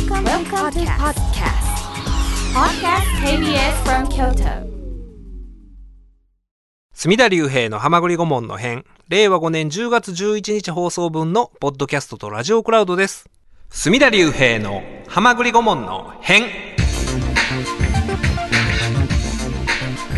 Welcome, Welcome to podcast. Podcast. KBS from Kyoto. 隅田隆平の浜栗顧問の編。令和5年10月11日放送分のポッドキャストとラジオクラウドです。隅田隆平の浜栗顧問の編。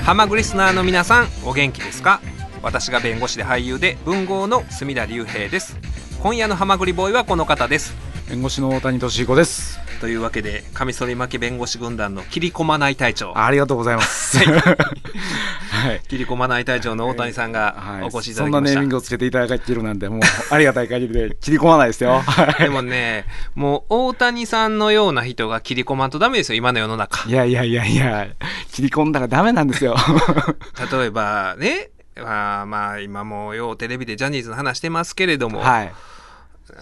浜栗リスナーの皆さんお元気ですか？私が弁護士で俳優で文豪の隅田隆平です。今夜の浜栗ボーイはこの方です弁護士の大谷俊彦です。というわけでカミソリ負け弁護士軍団の切り込まない隊長ありがとうございます。はい。切り込まない隊長の大谷さんがお越しいたそんなだきました、ネーミングをつけていただいているなんて、もう、ありがたい限りで、切り込まないですよ。は いでもね、もう大谷さんのような人が切り込まんとダメですよ、今の世の中。いやいやいやいや、切り込んだらダメなんですよ。例えばね、まあ、まあ、今もうようテレビでジャニーズの話してますけれども、はい。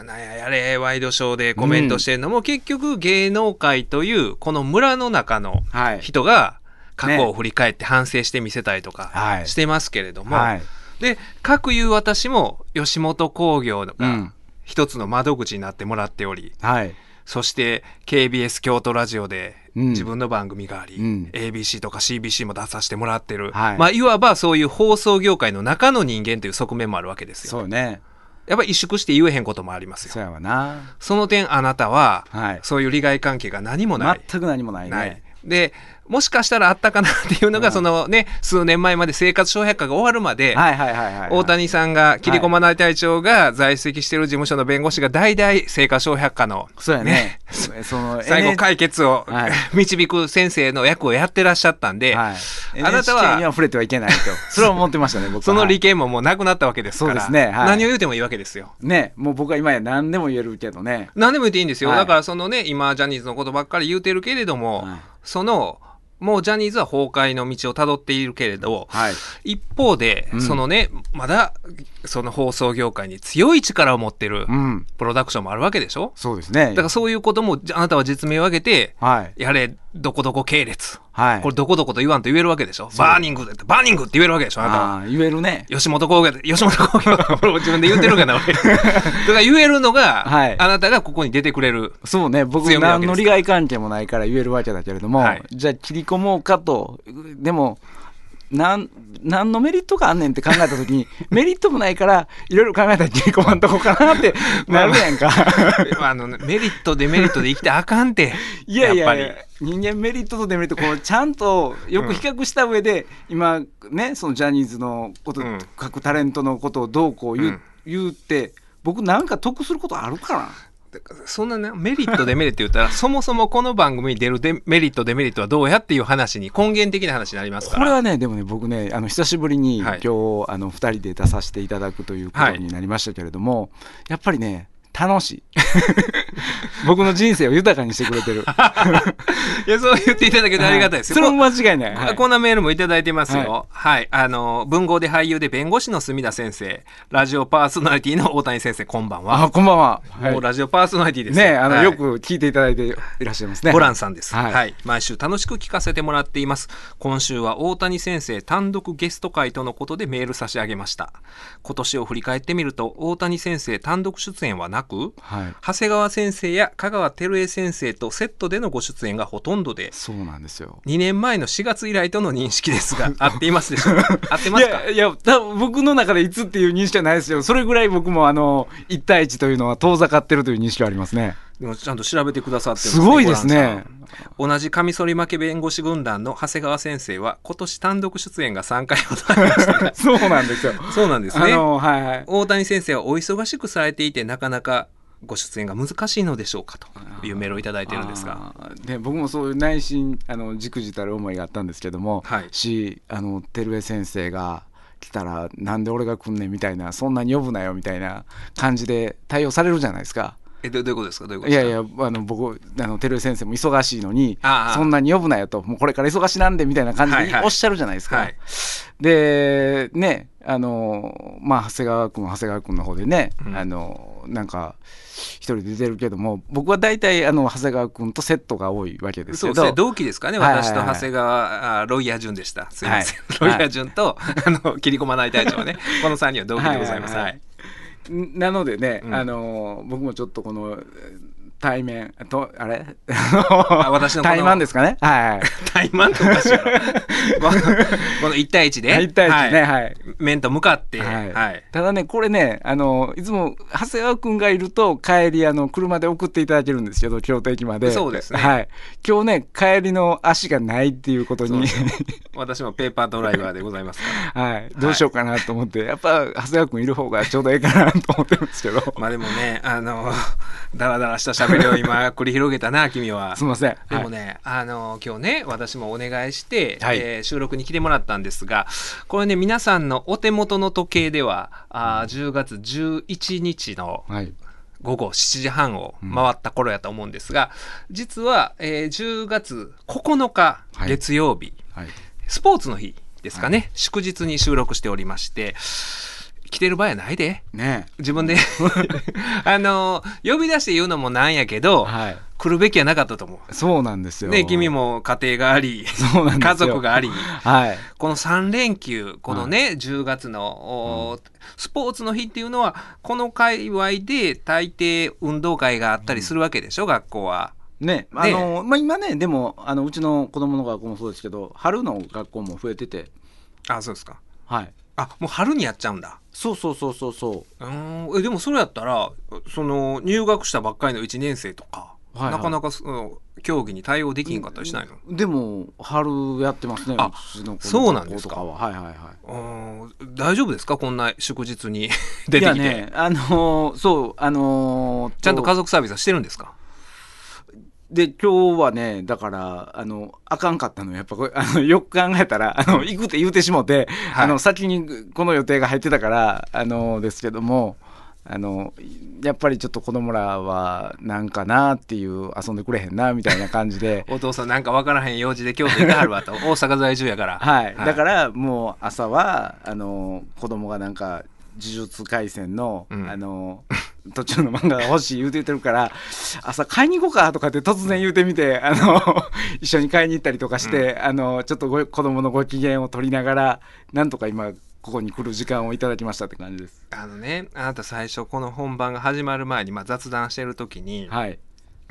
なんややれワイドショーでコメントしてるのも、結局芸能界というこの村の中のはい。人が過去を振り返って反省してみせたりとかはいしてますけれども、はい。で、各いう私も吉本興業うがん。一つの窓口になってもらっており、はい。そして KBS 京都ラジオでうん自分の番組があり、うん ABC とか CBC も出させてもらってる、はいまあいわばそういう放送業界の中の人間という側面もあるわけですよ。そうね。やっぱり萎縮して言えへんこともありますよ。そうやわな。その点あなたは、はい。そういう利害関係が何もない。全く何もないないね。で、もしかしたらあったかなっていうのが、うんそのね、数年前まで生活小百科が終わるまで、はいはいはいはい。大谷さんが、切り込まない隊長が在籍している事務所の弁護士が代々生活小百科のそうやね。その、最後解決をはい 導く先生の役をやってらっしゃったんで、はい。あなたはには触れてはいけないと。それは思ってましたね、僕は。そのはい利権ももうなくなったわけですから、そうですねはい何を言うてもいいわけですよ。ね、もう僕は今や何でも言えるけどね。何でも言っていいんですよ。はいだからそのね、今ジャニーズのことばっかり言うてるけれども、はいその、もうジャニーズは崩壊の道をたどっているけれど、はい。一方で、うんそのね、まだ、その放送業界に強い力を持ってるうん。プロダクションもあるわけでしょ？そうですね。だからそういうことも、じゃあなたは実名を挙げて、はい。やれ、どこどこ系列。はい。これどこどこと言わんと言えるわけでしょ？バーニングって、バーニングって言えるわけでしょ？あなたは。言えるね。吉本興業で、吉本興業これ自分で言ってるかな、俺。だから言えるのが、はいあなたがここに出てくれる。そうね、僕何の利害関係もないから言えるわけだけれども、はいじゃあ切り込もうかと、でも、なん何のメリットがあんねんって考えたときに、メリットもないから、いろいろ考えたら切り込まんとこかなってなるやんか。あの、メリット、デメリットで生きてあかんって。いやいやいや人間メリットとデメリットこうちゃんとよく比較した上で、今ねそのジャニーズのこと、うん。各タレントのことをどうこう言う,、うん。言うって僕なんか得することあるかな？そんなね、メリット、デメリット言ったら、そもそもこの番組に出るデメリット、デメリットはどうやっていう話に、根源的な話になりますから。これはねでもね僕ねあの久しぶりに、はい今日あの2人で出させていただくということになりましたけれども、やっぱりね楽しい。僕の人生を豊かにしてくれてる。いや、そう言っていただけてありがたいですよ。それも間違いない、はい。こんなメールもいただいてますよ。はい。あの、文豪で俳優で弁護士の墨田先生、ラジオパーソナリティの大谷先生、こんばんは。あこんばんは、はい。もうラジオパーソナリティですねあの、はい。よく聞いていただいていらっしゃいますね。ホランさんです、は。はい。い毎週楽しく聞かせてもらっています。今週は大谷先生単独ゲスト会とのことでメール差し上げました。今年を振り返ってみると、大谷先生単独出演はなく、はい。長谷川先生や香川照江先生とセットでのご出演がほとんどで、そうなんですよ。2年前の4月以来との認識ですが、合っていますでしょうか？合ってますか？いや僕の中でいつっていう認識はないですよ。それぐらい僕もあの1対1というのは遠ざかってるという認識はありますねちゃんと調べてくださってすごいですね。同じカミソリ負け弁護士軍団の長谷川先生は今年単独出演が3回ほどありましたが そうなんですよ。そうなんですあねのはいはい。大谷先生はお忙しくされていてなかなかご出演が難しいのでしょうかというメールをいただいてるんですが。で僕もそういう内心あのじくじたる思いがあったんですけども、はい。しあの照江先生が来たらなんで俺が来んねんみたいなそんなに呼ぶなよみたいな感じで対応されるじゃないですか。えどどういうことですか？どういうことですか？いやいやあの僕あの照江先生も忙しいのにああ。そんなに呼ぶなよともうこれから忙しなんでみたいな感じはいはい。でおっしゃるじゃないですか。はい。でねあのまあ長谷川君は長谷川君の方でね、うん。あのなんか一人で出てるけども僕は大体あの長谷川君とセットが多いわけですけど。同期ですかね、はい。はいはい私と長谷川あロイヤー順でした。すいません、はい。ロイヤー順と、あの切り込まない隊長はね。この3人は同期でございます。はい。はい。はいなのでね、うん。あの僕もちょっとこのえー対面。とあれ？あ私の対マンですかね？はいはい。怠慢っておかし このこの1対1で？1対1ねはい、面と向かって、はい。はい。ただねこれねあのいつも長谷川君がいると帰りあの車で送っていただけるんですけど京都駅まで。そうですね。はい、今日ね帰りの足がないっていうことに。私もペーパードライバーでございますから。はい、どうしようかなと思って、やっぱ長谷川君いる方がちょうどいいかなと思ってるんですけど。まあでもねあのダラダラした喋りを今繰り広げたな君は。すみません。でもね、あの今日ね私もお願いして、はい。えー収録に来てもらったんですがこれね皆さんのお手元の時計ではあー10月11日のはい、はい午後7時半を回った頃やと思うんですが、実は、えー10月9日はい。月曜日、はい。スポーツの日ですかね、祝日に収録しておりまして来てる場合やないで。ね。自分で。あの呼び出して言うのもなんやけど、はい。来るべきはなかったと思う。そうなんですよ。ね、君も家庭があり、そうなん家族があり、はい。この3連休、このね、10月の、おスポーツの日っていうのは、この界隈で大抵運動会があったりするわけでしょ、学校は。ね。あのまあ、今ねでもあのうちの子供の学校もそうですけど春の学校も増えてて。あ、そうですか。はい。あ、もう春にやっちゃうんだ。そうそうそうそうそう。ーん。えでもそれやったらその入学したばっかりの1年生とか、はいはい。なかなかその競技に対応できんかったりしないの、うでも春やってますねあうちの子そうなんですか？は。はいはいはうーん。大丈夫ですか？こんな祝日にい 出てきて、いやねあのーそうあのーちゃんと家族サービスはしてるんですか？で今日はねだからあのあかんかったのやっぱこれあのよく考えたらあの行くって言うてしもて、はい。あの先にこの予定が入ってたからあのですけどもあのやっぱりちょっと子供らはなんかなっていう遊んでくれへんなみたいな感じで。お父さんなんか分からへん用事で京都行かはるわと。大阪在住やから。はい、だからもう朝はあの子供がなんか呪術廻戦の、うん。あの途中の漫画が欲しい言うててるから朝買いに行こうかとかって突然言うてみてあの 一緒に買いに行ったりとかして、あのちょっとご子供のご機嫌を取りながらなんとか今ここに来る時間をいただきましたって感じです。あのねあなた最初この本番が始まる前に、まあ、雑談してる時に、はい、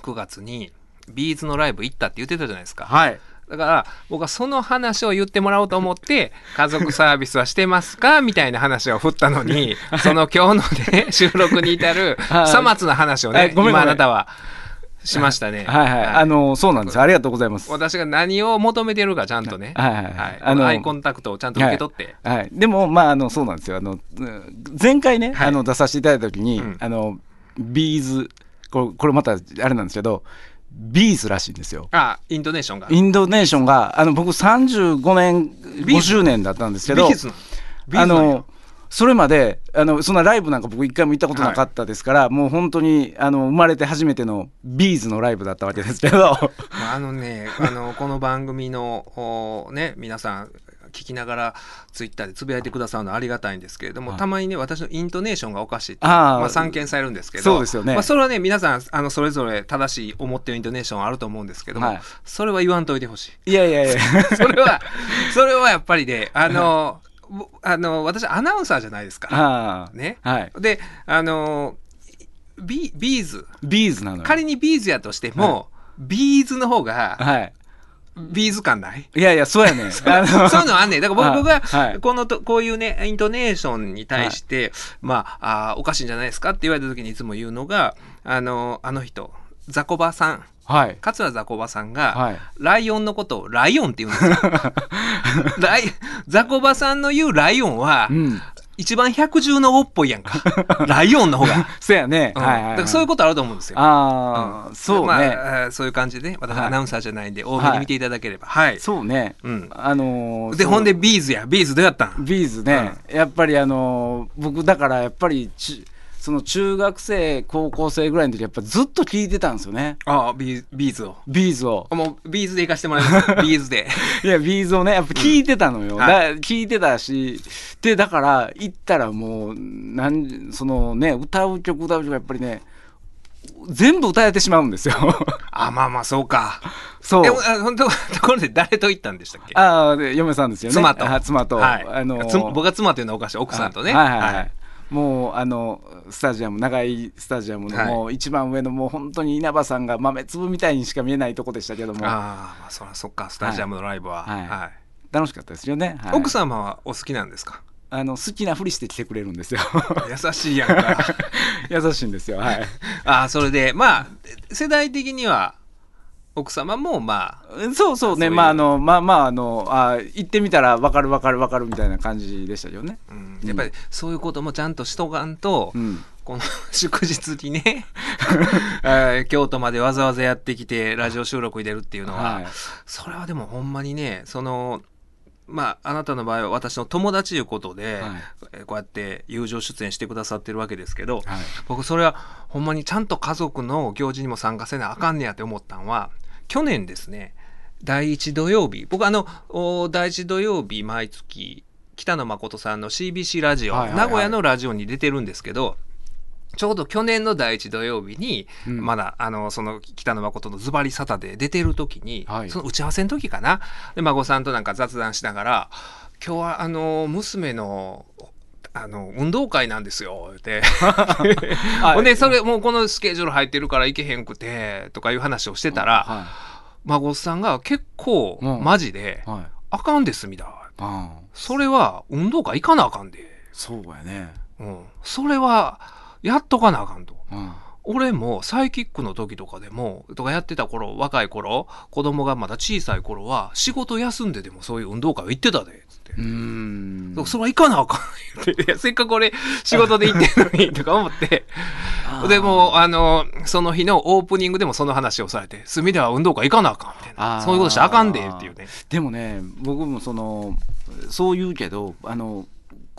9月にビーズのライブ行ったって言ってたじゃないですか、はいだから僕はその話を言ってもらおうと思って家族サービスはしてますかみたいな話を振ったのにその今日のね収録に至るはい。さまつな話をね今あなたはしましたね。はいはい、あのそうなんです。ありがとうございます。私が何を求めてるかちゃんとね、はい。はいはいはいあのアイコンタクトをちゃんと受け取って、はい、でもまああのそうなんですよ。あのうん前回ね、はい。あの出させていただいた時に、うん。あのビーズこれこれまたあれなんですけどビーズらしいんですよ。あイントネーションが。インドネーションがあの僕35年ビーズ50年だったんですけどビーズあのそれまであのそんなライブなんか僕一回も行ったことなかったですから、もう本当にあの生まれて初めてのビーズのライブだったわけですけど。まああのねあのこの番組のおね皆さん聞きながらツイッターでつぶやいてくださるのはありがたいんですけれども、はい。たまにね私のイントネーションがおかしいってまあ、散見されるんですけどそうですよね。まあ、それはね皆さんあのそれぞれ正しい思ってるイントネーションあると思うんですけども、はい。それは言わんといてほしい。いやいやいや それはそれはやっぱりねあのぼあの私アナウンサーじゃないですか。あね、あはい。であのビビーズビーズなのよ。仮にビーズやとしても、ビーズの方がはいビーズ感ない？いやいやそうやね あのそういうのあんねん。だから僕がはい。このとこういうねイントネーションに対して、まああーおかしいんじゃないですかって言われた時にいつも言うのがあのあの人ざこばさん。はい。桂ざこばさんが、はい。ライオンのことをライオンって言うんですよ。ライざこばさんの言うライオンは、うん一番百獣の王っぽいやんか。ライオンの方が。そうやね、うん。はいはい、はい、だからそういうことあると思うんですよ。ああ、ん。そうね、そういう感じで、私はい。アナウンサーじゃないんで、大目に見ていただければ。はい。そうね、うん。あのーで、ほんでビーズや。ビーズどうやったん？ビーズね、やっぱりあのー僕だからやっぱりちその中学生高校生ぐらいの時やっぱずっと聞いてたんですよねああ、ビービーズを。ビーズをもうビーズで行かしてもらいます。ビーズで。いやビーズをねやっぱ聞いてたのよ、んだ聞いてたしでだから行ったらもうなんそのね歌う曲歌う曲やっぱりね全部歌えてしまうんですよあ、まあまあ、そうか。そうでも、あ本当、ところで誰と行ったんでしたっけ？ああで嫁さんですよね妻と。あ妻と、はい。あのーつ僕が妻というのはおかしい。奥さんとね。はいはいはい、もうあのスタジアム長いスタジアムのはい。もう一番上のもう本当に稲葉さんが豆粒みたいにしか見えないとこでしたけども。ああまあそらそっかスタジアムのライブは、はい。はい。楽しかったですよね、はい。奥様はお好きなんですか？あの好きなふりして来てくれるんですよ。優しいやんか。優しいんですよはい。ああそれでまあ世代的には奥様もまあそうそうね。まああのまあまああのあ行ってみたら分かる分かる分かるみたいな感じでしたよね。うん。やっぱりそういうこともちゃんとしとかんと、うん。この 祝日にね、えー京都までわざわざやってきてラジオ収録入れるっていうのは、はい。それはでもほんまにねそのまああなたの場合は私の友達いうことで、はい。えーこうやって友情出演してくださってるわけですけど、はい。僕それはほんまにちゃんと家族の行事にも参加せなあかんねやって思ったんは去年ですね第一土曜日。僕あのお第一土曜日毎月北野誠さんの CBC ラジオ、はいはいはい。名古屋のラジオに出てるんですけどちょうど去年の第一土曜日に、うん。まだあのその北野誠のズバリサタで出てる時に、はい。その打ち合わせの時かな。で孫さんとなんか雑談しながら「今日はあの娘のあの運動会なんですよ」って。はい。ほんでそれもうこのスケジュール入ってるから行けへんくてとかいう話をしてたら、は孫さんが結構うん。マジでいはい「あかんですみだ」ああ。それは運動会行かなあかんで、そうやね。うん、それはやっとかなあかんと。うん。俺もサイキックの時とかでもとかやってた頃若い頃子供がまだ小さい頃は仕事休んででもそういう運動会は行ってたでつって。うーんそれは行かなあかん。せっかく俺仕事で行ってんのにとか思って。でもあのその日のオープニングでもその話をされて隅では運動会行かなあかんみたいな。そういうことしたらあかんでっていうね。でもね僕もそのそう言うけどあの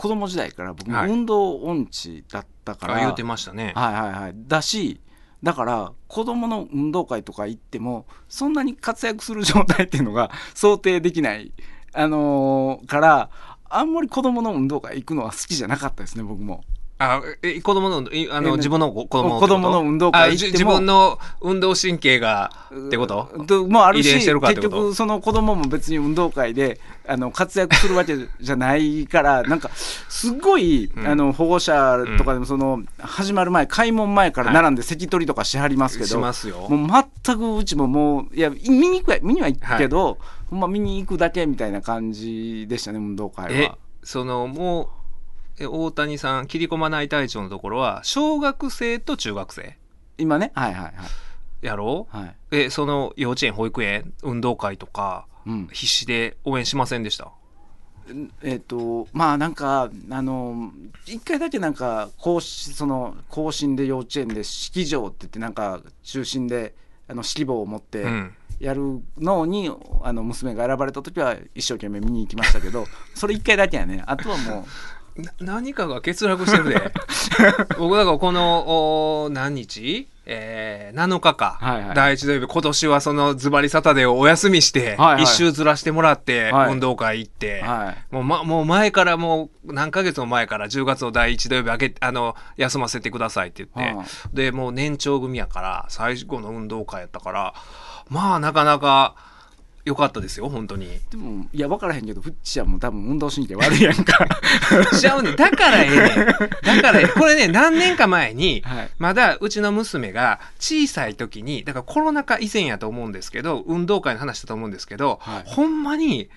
子供時代から僕運動音痴だったから、あ言うてましたね。はいはいはい。だしだから子供の運動会とか行ってもそんなに活躍する状態っていうのが想定できない、あのーからあんまり子供の運動会行くのは好きじゃなかったですね僕も。あえ子供のいあえの自分の子供の子供の運動会自分の運動神経がってこと？ともあるし結こと？局その子供も別に運動会であの活躍するわけじゃないからなんかすごい、うん。あの保護者とかでもその、始まる前開門前から並んで席取りとかしはりますけど、しますよ。もう全くうちももういや見に行くや見には行くけど、ほんま見に行くだけみたいな感じでしたね運動会えは。そのもうえ大谷さん切り込まない隊長のところは小学生と中学生。今ね？はいはいはい。やろ？うはい。えその幼稚園保育園運動会とかうん、必死で応援しませんでした？えっ、とまあなんかあの一回だけなんか更新その更新で幼稚園で式場って言ってなんか中心であの指揮棒を持ってうん。やるのに、あの娘が選ばれた時は一生懸命見に行きましたけどそれ一回だけやね。あとはもな何かが欠落してるで。僕だからこのお何日、えー、7日か、はいはい。第一土曜日。今年はそのズバリサタデーをお休みして、はいはい。一周ずらしてもらって、はい。運動会行って、うはい。もう,、ま、もう前からもう何ヶ月も前から10月の第一土曜日あけあの休ませてくださいって言って、はでもう年長組やから最後の運動会やったからまあなかなか良かったですよ本当に。でもいや分からへんけどフッチちゃんも多分運動神経悪いやんか。ちゃうねんだからええねん。だからええ。これね何年か前に、はい。まだうちの娘が小さい時にだからコロナ禍以前やと思うんですけど運動会の話だと思うんですけど、はい。ほんまに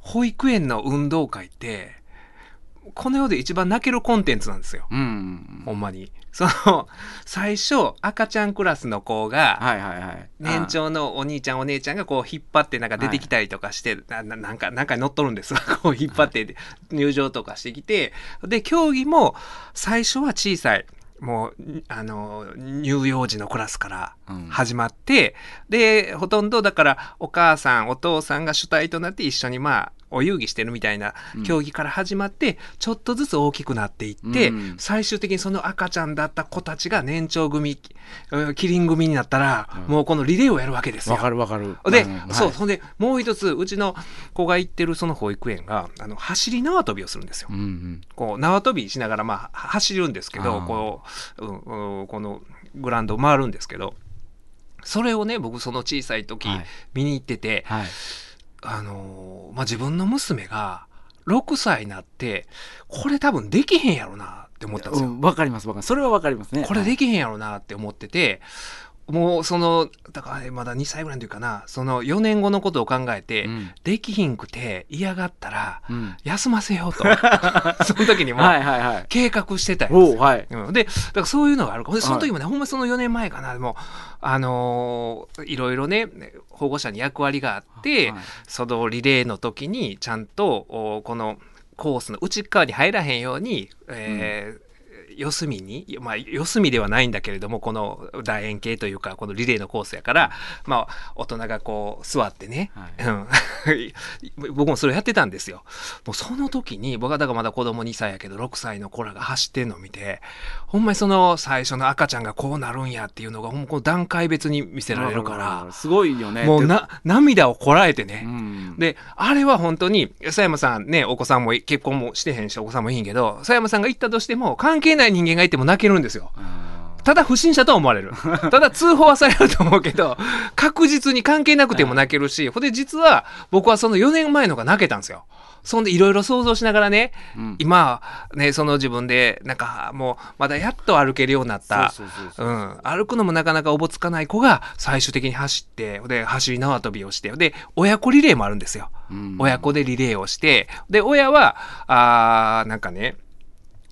保育園の運動会ってこの世で一番泣けるコンテンツなんですよ。うん。ほんまに。その、最初、赤ちゃんクラスの子が、はいはいはい。年長のお兄ちゃんお姉ちゃんがこう引っ張ってなんか出てきたりとかして、なななんかなんか乗っとるんです。わ こう引っ張って入場とかしてきて。で競技も最初は小さいもうあの乳幼児のクラスからうん。始まって、でほとんどだからお母さんお父さんが主体となって一緒にまあお遊戯してるみたいなうん。競技から始まって、ちょっとずつ大きくなっていって、うん。最終的にその赤ちゃんだった子たちが年長組うんキリン組になったら、うん。もうこのリレーをやるわけですよ。わかるわかる。で、そう、そんで、もう一つ、うちの子が行ってるその保育園が、あの、走り縄跳びをするんですよ。こう、縄跳びしながら、まあ、は走るんですけど、こう、うんうんこのグラウンドを回るんですけど、それをね、僕、その小さい時、はい。見に行ってて、はいあのーまあ、自分の娘が6歳になって、これ多分できへんやろなっって思ったんですよ。うんわかりますわかります。それはわかりますね。これできへんやろなって思ってて、もうその、だからねまだ2歳ぐらいの時かな、その4年後のことを考えて、うん。できひんくて嫌がったら、うん。休ませようと。その時にもはいはいはい。計画してたんですはい。うん、で、だからそういうのがある。かも。で、その時もね、ほんまその4年前かな、でも、あのーいろいろね、保護者に役割があって、はいそのリレーの時に、ちゃんと、おこのコースの内側に入らへんように、えー四隅に、まあ、四隅ではないんだけれども、この楕円形というか、このリレーのコースやから、まあ、大人がこう、座ってね、はい。うん、僕もそれやってたんですよ。もうその時に、僕はだからまだ子供2歳やけど、6歳の子らが走ってんのを見て、ほんまにその最初の赤ちゃんがこうなるんやっていうのが、ほんまこう段階別に見せられるから、すごいよね。もうな、涙をこらえてうね。ん。で、あれは本当に、佐山さんね、お子さんも結婚もしてへんし、お子さんもいいんけど、佐山さんが言ったとしても、関係ない人間がいても泣けるんですよ。あただ不審者とは思われる。ただ通報はされると思うけど、確実に関係なくても泣けるし、ほんで実は僕はその4年前のが泣けたんですよ。そんでいろいろ想像しながらね、うん今、ね、その自分で、なんかもう、まだやっと歩けるようになった。歩くのもなかなかおぼつかない子が最終的に走って、で、走り縄跳びをして、で、親子リレーもあるんですよ。うん親子でリレーをして、で、親は、あーなんかね、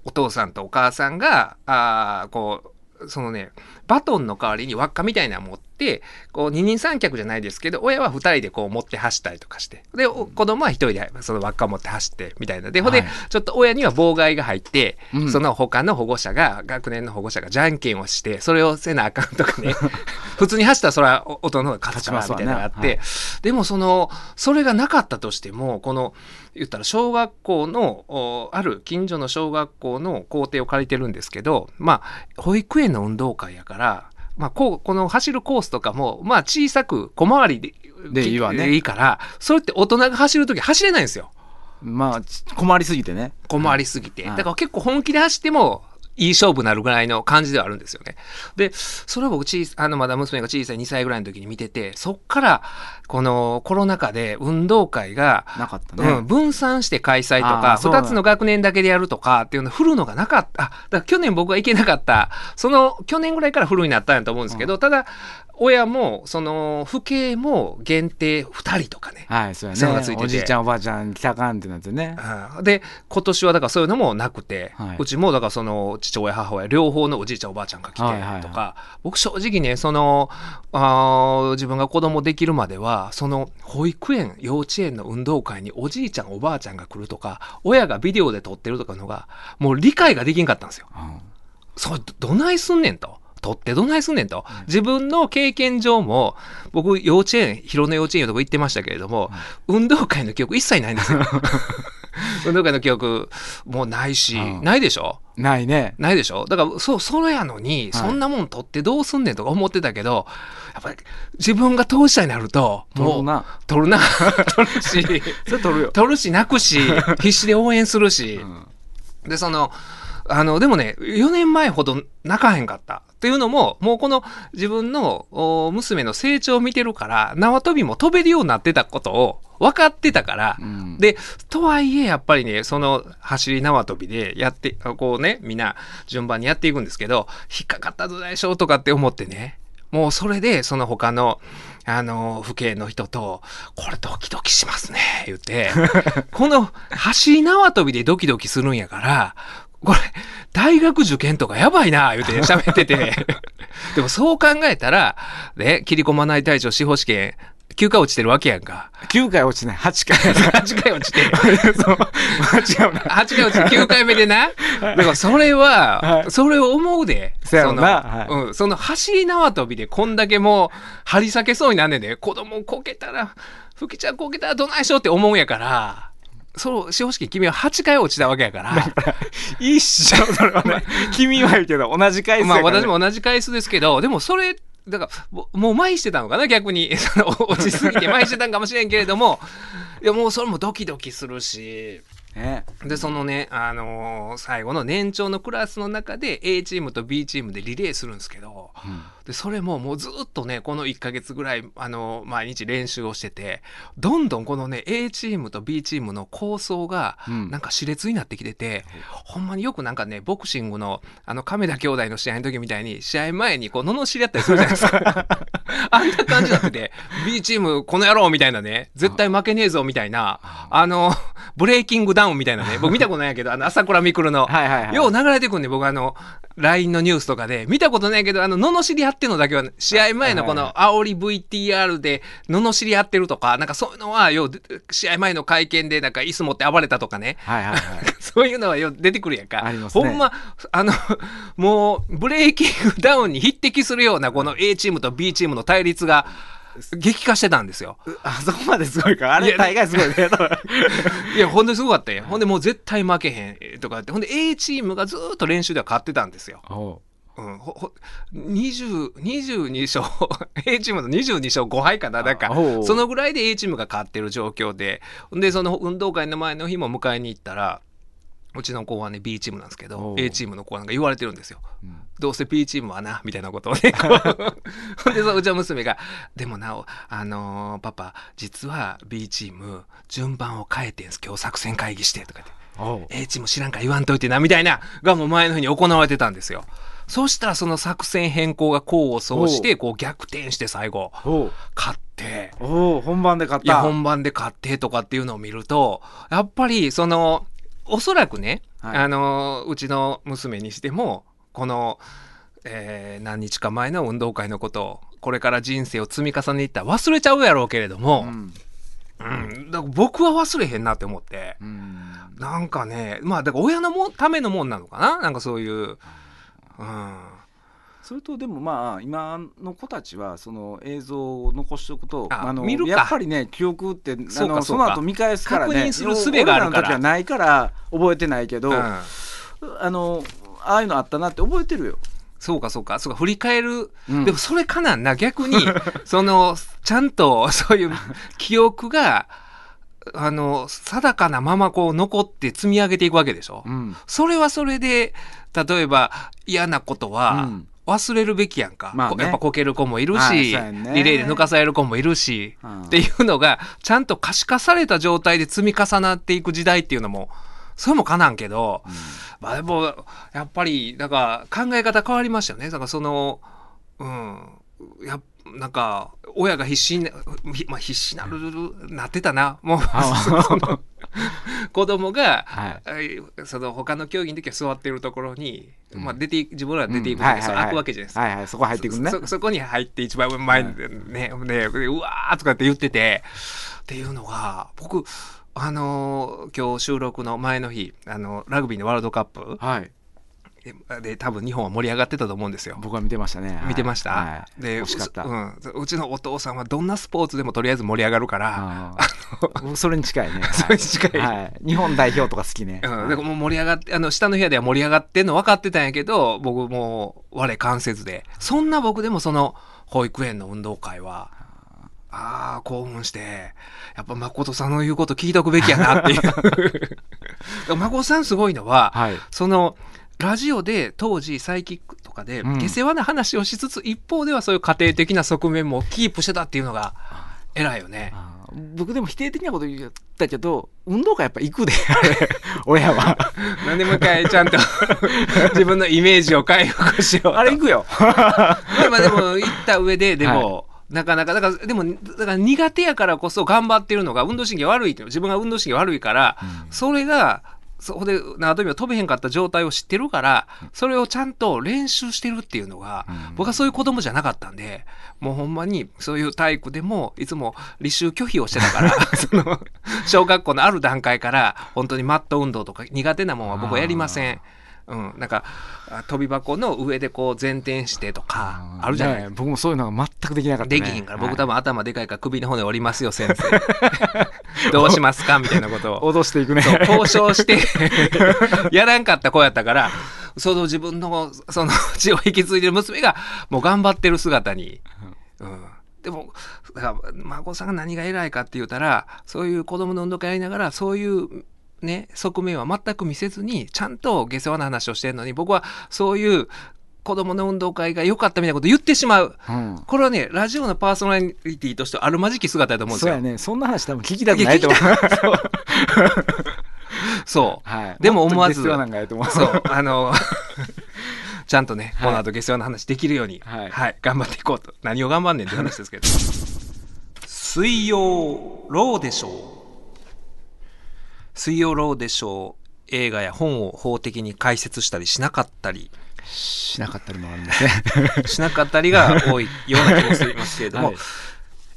お父さんとお母さんが、あーこう、そのね、バトンの代わりに輪っかみたいなの持って、こう二人三脚じゃないですけど、親は二人でこう持って走ったりとかして、で、お子供は一人でその輪っかを持って走って、みたいな。で、ほんで、はい。ちょっと親には妨害が入って、うん。その他の保護者が、学年の保護者がじゃんけんをして、それをせなあかんとかね、普通に走ったらそれは大人の方が勝つから、みたいなのがあって、勝ちますわねでもその、それがなかったとしても、この、言ったら小学校の、おある近所の小学校の校庭を借りてるんですけど、まあ、保育園の運動会やから、まあ、こう、この走るコースとかも、まあ、小さく小回りで、でいいわねいいから、それって大人が走るとき走れないんですよ。まあち困りすぎてね小回りすぎて。はいだから結構本気で走っても、いい勝負になるぐらいの感じではあるんですよね。で、それを僕あの、まだ娘が小さい2歳ぐらいの時に見てて、そっから、このコロナ禍で運動会が、なかったね、うん、分散して開催とか、あーそうだ2つの学年だけでやるとかっていうの振るのがなかった。あ、だから去年僕が行けなかった、その去年ぐらいからフルになったんやと思うんですけど、ただ、親も、その、父兄も限定2人とかね。はいそうやそういうのがついてて。ねおじいちゃんおばあちゃん来たかんってなってね。うんで、今年はだからそういうのもなくて、はい。うちもだからその父親母親両方のおじいちゃんおばあちゃんが来てとか、はいはいは僕正直ね、その、あー自分が子供できるまでは、その保育園、幼稚園の運動会におじいちゃんおばあちゃんが来るとか、親がビデオで撮ってるとかのが、もう理解ができんかったんですよ。うんそれどどないすんねんと。取ってどないすんねんと。自分の経験上も、僕、幼稚園、広野幼稚園のとこ行ってましたけれども、運動会の記憶一切ないんですよ。運動会の記憶もうないし、うん。ないでしょ？ないね。ないでしょ？だから、そう、それやのに、はい。そんなもん取ってどうすんねんとか思ってたけど、やっぱり自分が当事者になると、もう、取るな。取る し、それ取るよ、取るし、泣くし、必死で応援するし、うん。で、その、あの、でもね、4年前ほど泣かへんかった。っていうのも、もうこの自分のお娘の成長を見てるから、縄跳びも飛べるようになってたことを分かってたから、うんで、とはいえ、やっぱりね、その走り縄跳びでやって、こうね、みんな順番にやっていくんですけど、引っかかったどないしょうとかって思ってね、もうそれで、その他の、あの、父兄の人と、これドキドキしますね、言って、この走り縄跳びでドキドキするんやから、これ、大学受験とかやばいな、言うて喋ってて。でもそう考えたら、ね、切り込まない隊長司法試験、9回落ちてるわけやんか。9 回落ちて ない8回8回落ちて。そう間違うな8回落ちて9回目でな。だからそれは、はいそれを思うで。そのはいうん。その走り縄跳びでこんだけもう張り裂けそうになんねんで、子供こけたら、ふきちゃんこけたらどないしようって思うんやから、そう、司法試験君は8回落ちたわけやから。いいっしょそれはね。君は言うけど同じ回数まあ私も同じ回数ですけど、でもそれ、だから、ももう麻痺してたのかな、逆に。落ちすぎて麻痺してたんかもしれんけれども、いやもうそれもドキドキするし、ね。で、そのね、あのー最後の年長のクラスの中で A チームと B チームでリレーするんですけど、で、それももうずっとね、この1ヶ月ぐらい、あの、毎日練習をしてて、どんどんこのね、A チームと B チームの構想が、うん。なんか熾烈になってきてて、ほんまによくなんかね、ボクシングの、あの、亀田兄弟の試合の時みたいに、試合前にこう、罵り合ったりするじゃないですか。あんな感じになってて、B チームこの野郎みたいなね、絶対負けねえぞみたいな、あの、ブレイキングダウンみたいなね、僕見たことないけど、あの、朝倉未来の、はいはいはい。よう流れてくんで、僕あの、LINE のニュースとかで、見たことないけど、あの、罵り合ってんのだけは、試合前のこの煽り VTR で、罵り合ってるとか、なんかそういうのは、よう、試合前の会見で、なんか椅子持って暴れたとかね、はいはいはい そういうのはよう出てくるやんか。ありますねほんま、あの、もう、ブレイキングダウンに匹敵するような、この A チームと B チームの対立が、激化してたんですよ。あそこまですごいか？あれ大概すごいね いや、ほんですごかったんや。ほんでもう絶対負けへんとかって。ほんで A チームがずーっと練習では勝ってたんですよ。おううん、ほほ20 22勝 A チームの22勝5敗かななんか。そのぐらいで A チームが勝ってる状況で。でその運動会の前の日も迎えに行ったらうちの子はね B チームなんですけおどう。A チームの子はなんか言われてるんですよ。うん。どうせ B チームはなみたいなことをね。でそのうちの娘が「でもなおあのーパパ実は B チーム順番を変えてんす。今日作戦会議して」とか言って。A チーム知らんから言わんといてな、みたいな、がもう前の日に行われてたんですよ。そうしたらその作戦変更が功を奏して、こう逆転して最後、勝って、おう本番で勝っいや、た本番で勝ってとかっていうのを見ると、やっぱりその、おそらくね、はい。あの、うちの娘にしても、この、えー何日か前の運動会のことを、これから人生を積み重ねていったら忘れちゃうやろうけれども、うん。うん、だから僕は忘れへんなって思って、うん。なんかね、まあ、だから親のもためのもんなのかな？なんかそういう。うん。それとでもまあ今の子たちはその映像を残しておくとあの見るかやっぱりね記憶ってあそのその後見返すからね確認する術があるからの時はないから覚えてないけど、うんあのああいうのあったなって覚えてるよ。そうかそうか。そうか、振り返る。うんでもそれかなんな。逆に、その、ちゃんとそういう記憶が、あの、定かなままこう残って積み上げていくわけでしょ。うん。それはそれで、例えば嫌なことうはん。忘れるべきやんか。まあね。こやっぱこける子もいるし、ね。リレーで抜かされる子もいるし、うん。っていうのが、ちゃんと可視化された状態で積み重なっていく時代っていうのも、それもかなんけど、まあでも、やっぱり、だから考え方変わりましたよね。だからその、うん、やなんか、親が必死にまあ必死なる、なってたな。もう、子供が、はい。その他の競技の時は座ってるところに、うん。まあ出て自分らは出ていくうん。わけで、それ開くわけじゃないです。か。はいはい。そこ入ってくるね。そこに入って一番前にね、ね、うわーとかって言ってて、っていうのが、僕、あのー今日収録の前の日、あの、ラグビーのワールドカップはいでで多分日本は盛り上がってたと思うんですよ。僕は見てましたね。はい見てました、はいで惜しかった。ううん、うちのお父さんはどんなスポーツでもとりあえず盛り上がるから、それに近いね。それに近いはい。日本代表とか好きね。うん、だからもう盛り上がって、あの、下の部屋では盛り上がってんの分かってたんやけど、僕もう、我関せずで。そんな僕でもその、保育園の運動会は、ああ、興奮して、やっぱ誠さんの言うこと聞いとくべきやなっていう。誠さんすごいのは、はい。その、ラジオで当時サイキックとかでうん。下世話な話をしつつ、一方ではそういう家庭的な側面もキープしてたっていうのが偉いよね。僕でも否定的なこと言ったけど運動会やっぱ行くで 親は。なんでもう一回ちゃんと 自分のイメージを回復しようと。あれ行くよ。まあまあでも行った上で、でも、なかなか、だから、でも、だから苦手やからこそ頑張ってるのが、運動神経悪いっていう自分が運動神経悪いから、それが、そこで縄跳びを飛べへんかった状態を知ってるから、それをちゃんと練習してるっていうのが、うん僕はそういう子供じゃなかったんで、もうほんまにそういう体育でも、いつも履修拒否をしてたから、その、小学校のある段階から、本当にマット運動とか苦手なもんは僕はやりません。うん、なんか、あ跳び箱の上でこう前転してとか、あるじゃない？ね僕もそういうのが全くできなかった、ね、できひんから、僕多分分頭でかいから首の骨折りますよ、先生。どうしますか？みたいなことを。脅していくね交渉して、やらんかった子やったから、その自分の、その血を引き継いでる娘が、もう頑張ってる姿に。うん。でも、だから、孫さんが何が偉いかって言ったら、そういう子供の運動会やりながら、そういう、ね、側面は全く見せずに、ちゃんと下世話な話をしてるのに、僕はそういう、子供の運動会が良かったみたいなこと言ってしまう。うんこれはね、ラジオのパーソナリティとしてあるまじき姿だと思うんですよ。そうやねそんな話多分聞きたくないと思う そう。はいでも思わずそう、あの、ちゃんとね、はいこの後ゲストの話できるように、ははいい、頑張っていこうと。何を頑張んねんって話ですけど。水曜ローでしょう。水曜ローでしょう。映画や本を法的に解説したりしなかったり、しなかったりもあるんですね。しなかったりが多いような気もしますけれども、はい。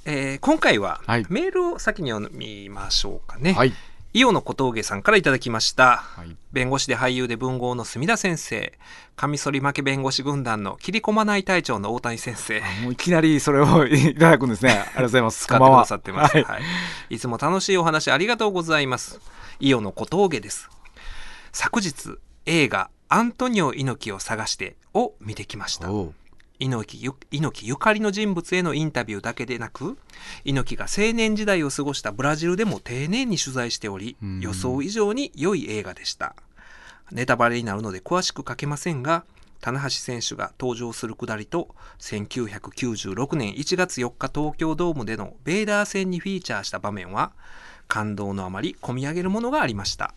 えー今回ははい。メールを先に読みましょうかね。はい。伊予の小峠さんからいただきました。はい。弁護士で俳優で文豪の墨田先生、カミソリ負け弁護士軍団の切り込まない隊長の大谷先生、もういきなりそれをいただくんですね。ありがとうございます。使ってくださってます。はい。い、つも楽しいお話ありがとうございます。伊予の小峠です。昨日、映画アントニオ猪木を探してを見てきました。猪木ゆ猪木ゆかりの人物へのインタビューだけでなく猪木が青年時代を過ごしたブラジルでも丁寧に取材しておりうん予想以上に良い映画でしたネタバレになるので詳しく書けませんが棚橋選手が登場するくだりと1996年1月4日東京ドームでのベイダー戦にフィーチャーした場面は感動のあまり込み上げるものがありました。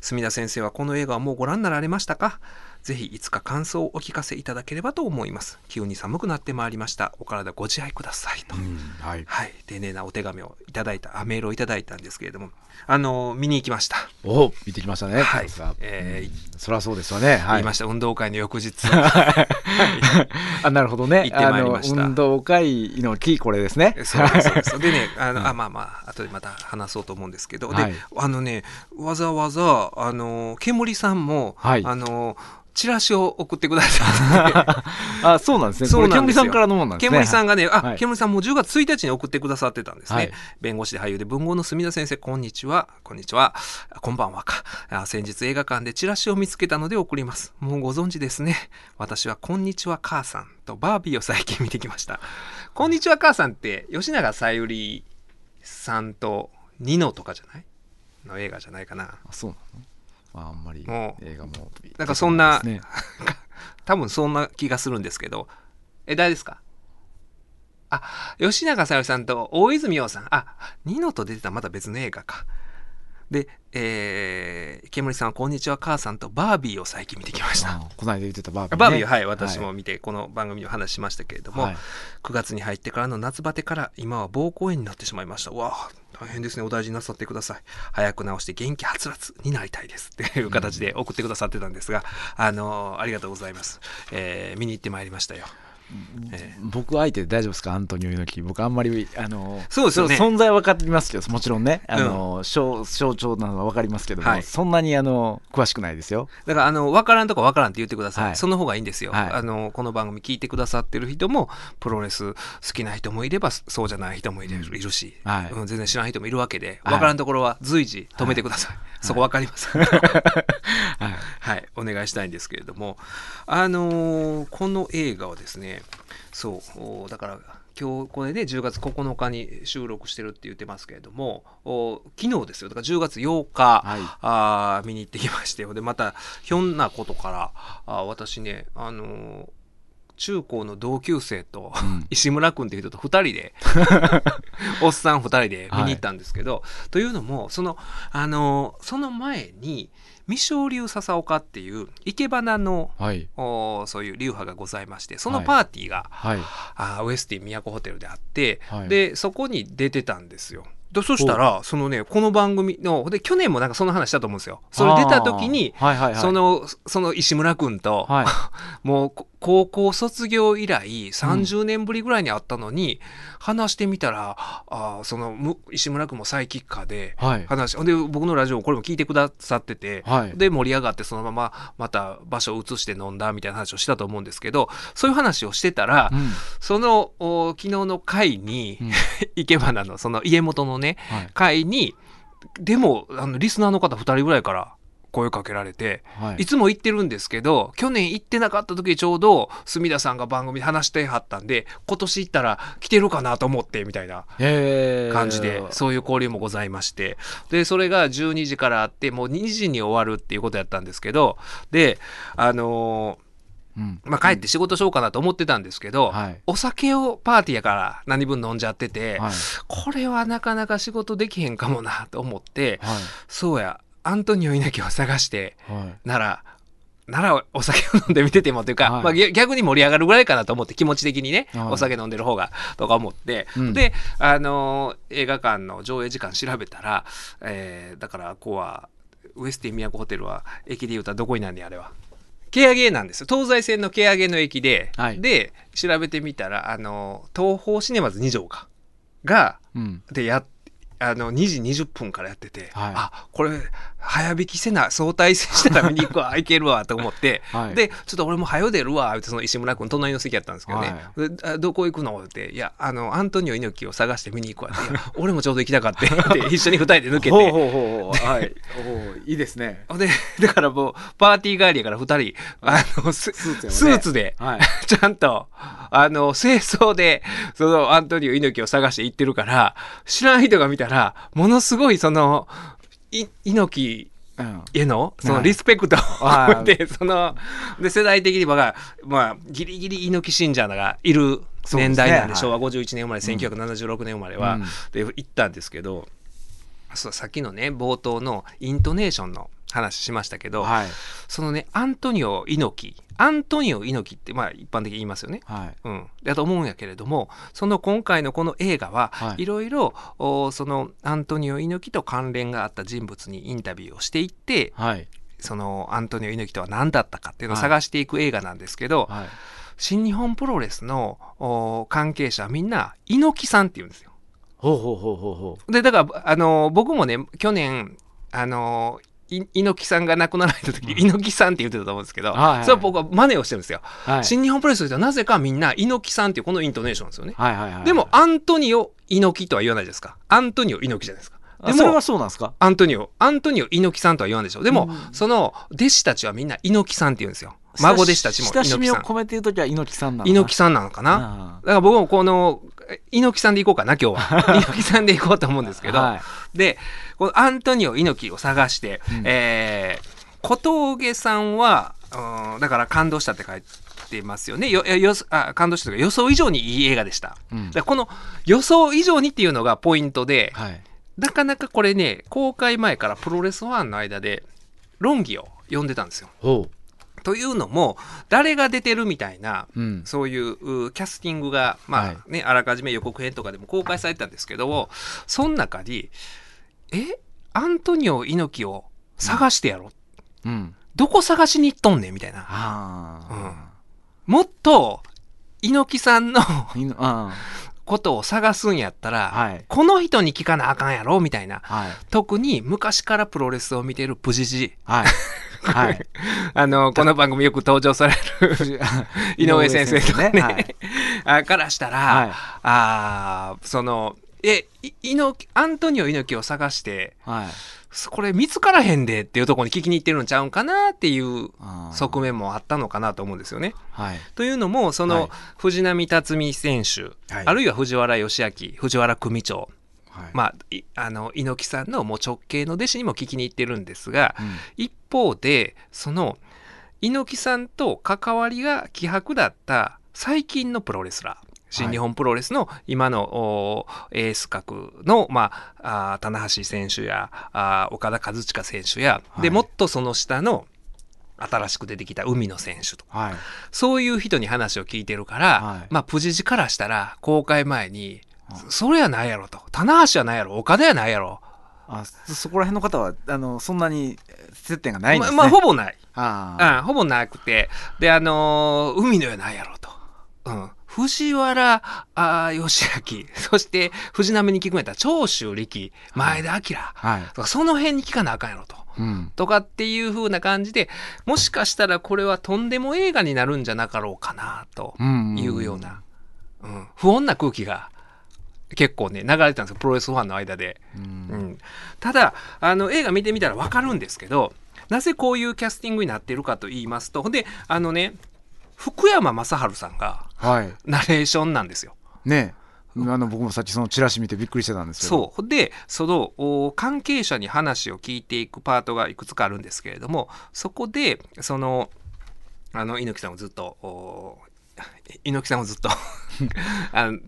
墨田先生はこの映画はもうご覧になられましたか？ぜひいつか感想をお聞かせいただければと思います。急に寒くなってまいりました。お体ご自愛くださいと、うんはい。はい。丁寧なお手紙をいただいたあメールをいただいたんですけれども。あの見に行きました、お見てきましたね。はい。えーうん。そりゃそうですよね。はい。言いました。運動会の翌日。あなるほどね。行ってまいりました。運動会の木これですね。そうですそうでね あの、あまあまあ後でまた話そうと思うんですけど、はい。であのねわざわざあの煙さんも、はい。あのチラシを送ってくださって あそうなんですねそうなんですよさんからのもんなんですね煙さんがね、あ、はい煙さんもう10月1日に送ってくださってたんですね。はい弁護士で俳優で文豪の墨田先生、こんにちは。こんにちは。こんばんはか。あ先日映画館でチラシを見つけたので送ります。もうご存知ですね。私はこんにちは母さんとバービーを最近見てきました。こんにちは母さんって吉永小百合さんとニノとかじゃない？の映画じゃないかな。あそうなの？まああんまりもう映画もなんかそんな 多分そんな気がするんですけど。え、誰ですか？あ、吉永小百合さんと大泉洋さん。あ、ニノと出てたまた別の映画か。で、えー、煙さんはこんにちは母さんとバービーを最近見てきました。あこの間言ってたバービーねバービーはい、私も見て、この番組でお話ししましたけれども、はい9月に入ってからの夏バテから今は膀胱炎になってしまいました。うわあ大変ですね。お大事になさってください。早く治して元気はつらつになりたいです。っていう形で送ってくださってたんですが、あのーありがとうございます。えー見に行ってまいりましたよ。え僕相手で大丈夫ですか？アントニオ猪木。僕あんまりあのそうですよね。存在は分かってますけどもちろんね。あの、象象徴なのは分かりますけども、はい。そんなにあの詳しくないですよ。だから、あの、わからんとこわからんって言ってください。はい。その方がいいんですよ。はい。あの、この番組聞いてくださってる人も、プロレス好きな人もいれば、そうじゃない人もいる,、いるし、はい。うん、全然知らない人もいるわけで、はい。わからんところは随時止めてください。そこわかります。はい。はい、お願いしたいんですけれども、あのーこの映画はですね、そう、おだから、今日これで10月9日に収録してるって言ってますけれども、お昨日ですよ、だから10月8日、はい。あー見に行ってきまして、で、また、ひょんなことから、あー私ね、あのー中高の同級生と、うん。石村君っていう人と2人で おっさん2人で見に行ったんですけど、というのもそのあのその前に未生流笹岡っていう生け花のはい。おそういう流派がございましてそのパーティーが、はい。あウエスティン都ホテルであって、はい。でそこに出てたんですよ。でそしたらそのねこの番組ので去年もなんかその話したと思うんですよ。それ出た時にはい。はい。はい。そのその石村君と、はい。もうこ高校卒業以来30年ぶりぐらいに会ったのに、話してみたらあーそのむ石村君もサイキッカーではい。話で僕のラジオこれも聞いてくださってて、はい。で盛り上がってそのまままた場所を移して飲んだみたいな話をしたと思うんですけどそういう話をしてたら、うん。そのお昨日の会に、うん。生け花のその家元のねはい。会にでもあのリスナーの方2人ぐらいから声かけられて、はい。いつも行ってるんですけど去年行ってなかった時ちょうど隅田さんが番組で話してはったんで今年行ったら来てるかなと思ってみたいな感じで、そういう交流もございまして。でそれが12時からあってもう2時に終わるっていうことやったんですけどであのーうん。まあ、帰って仕事しようかなと思ってたんですけど、はい。お酒をパーティーやから何分飲んじゃってて、はい。これはなかなか仕事できへんかもなと思って、はい。そうやアントニオ猪木を探してはい。ならならお酒を飲んでみててもというか、はい。まあ、ぎ逆に盛り上がるぐらいかなと思って気持ち的にね、はい。お酒飲んでる方がとか思って、うん。で、あのー映画館の上映時間調べたら、えーだからこうはウエスティン都ホテルは駅で言うたらどこになんねんあれは。ケアゲーなんですよ。東西線のケアゲーの駅で、はい。で調べてみたらあの東宝シネマズ2条か。がうん。でやあの2時20分からやってて、はい。あこれ早引きせな早退したら見に行くわいけるわと思って、はい。でちょっと俺も早出るわってその石村君隣の席やったんですけどね、であどこ行くの？っていやあのアントニオ猪木を探して見に行くわって。俺もちょうど行きたかって で一緒に二人で抜けて。ほうほうほうはい。いいですね。でだからもうパーティー帰りやから二人あのスーツで、はい。ちゃんと、あの、清掃で、その、アントニオ猪木を探して行ってるから、知らん人が見たら、ものすごい、その、い猪木うん。への、その、はい。リスペクトをはい。込めて、その、で、世代的には、まあ、ギリギリ猪木信者がいる年代なんで、はい。昭和51年生まれ、1976年生まれは、うん。で、行ったんですけど、そうさっきのね、冒頭のイントネーションの話しましたけど、はいそのね、アントニオ猪木。アントニオ猪木って、まあ一般的に言いますよね。はいうん。だと思うんやけれども、その今回のこの映画は、はいいろいろ、おそのアントニオ猪木と関連があった人物にインタビューをしていって、はいそのアントニオ猪木とは何だったかっていうのをはい探していく映画なんですけど、はい新日本プロレスのお関係者はみんな猪木さんって言うんですよ。ほうほうほうほうほで、だから、あの、僕もね、去年、あの、い猪木さんが亡くなられた時に猪木さんって言ってたと思うんですけど、はいはいそれは僕は真似をしてるんですよ。うはい新日本プロレスではなぜかみんな猪木さんっていうこのイントネーションですよね。はいはいはいでも、アントニオ猪木とは言わないですか。アントニオ猪木じゃないですか。でもあそれは、そうなんですか？アントニオ、アントニオ猪木さんとは言わないでしょ。でも、うんその弟子たちはみんな猪木さんって言うんですよ。孫弟子たちも親しみを猪木さん。込めて言うときは猪木さんなのかな猪木さんなのかな？あだから僕もこの、え猪木さんで行こうかな、今日は。猪木さんで行こうと思うんですけど、はいで、このアントニオ猪木を探して、うんえー小峠さんは、うん、だから感動したって書いてますよね。よよあ感動したというか予想以上にいい映画でした。うんこの予想以上にっていうのがポイントで、はいなかなかこれね、公開前からプロレスファンの間で論議を呼んでたんですよ。ほというのも、誰が出てるみたいな、ううんそういううキャスティングが、まあはいね、あらかじめ予告編とかでも公開されてたんですけど、その中に、え？アントニオ猪木を探してやろう。うん。どこ探しに行っとんねんみたいな。あもっと、猪木さんのことを探すんやったら、はい。この人に聞かなあかんやろみたいな。あはい。特に昔からプロレスを見てるプジジ。はい。はい。あの、この番組よく登場される井上先生とかね、はい。あからしたら、はい。あーその、え、い猪木アントニオ猪木を探して、はい。これ見つからへんでっていうところに聞きに行ってるんちゃうんかなっていう側面もあったのかなと思うんですよね。はい。というのも、その、はい。藤波辰巳選手、はい。あるいは藤原義明、藤原組長、はい。まあ、いあの猪木さんのもう直系の弟子にも聞きに行ってるんですが、うん。一方でその猪木さんと関わりが希薄だった最近のプロレスラー新日本プロレスの今の、おエース格の、まあ、あー棚橋選手やあー岡田和親選手や、ではい。もっとその下の新しく出てきた海野選手とはい。そういう人に話を聞いてるから、はい。まあプジジからしたら公開前に、はいそれやないやろと。棚橋はないやろ。岡田やないやろ。あそそこら辺の方はあのそんなに接点がないんですね。まあ、まあほぼない。ああうん、ほぼなくて、で、あのー海のやないやろと。うん。藤原あー義明、そして藤波に聞くんやったら長州力、前田明、はい。とかその辺に聞かなあかんやろと。うん。とかっていう風な感じで、もしかしたらこれはとんでも映画になるんじゃなかろうかな、とうんいうような、うん、不穏な空気が結構ね、流れてたんですよ、プロレスファンの間で。ううん。ん、ただあの映画見てみたら分かるんですけどなぜこういうキャスティングになっているかと言いますとほんであのね福山雅治さんがはい。ナレーションなんですよ。ね。えあの僕もさっきそのチラシ見てびっくりしてたんですけど。そう。でそのお関係者に話を聞いていくパートがいくつかあるんですけれどもそこでそのあの猪木さんをずっとお猪木さんをずっと あの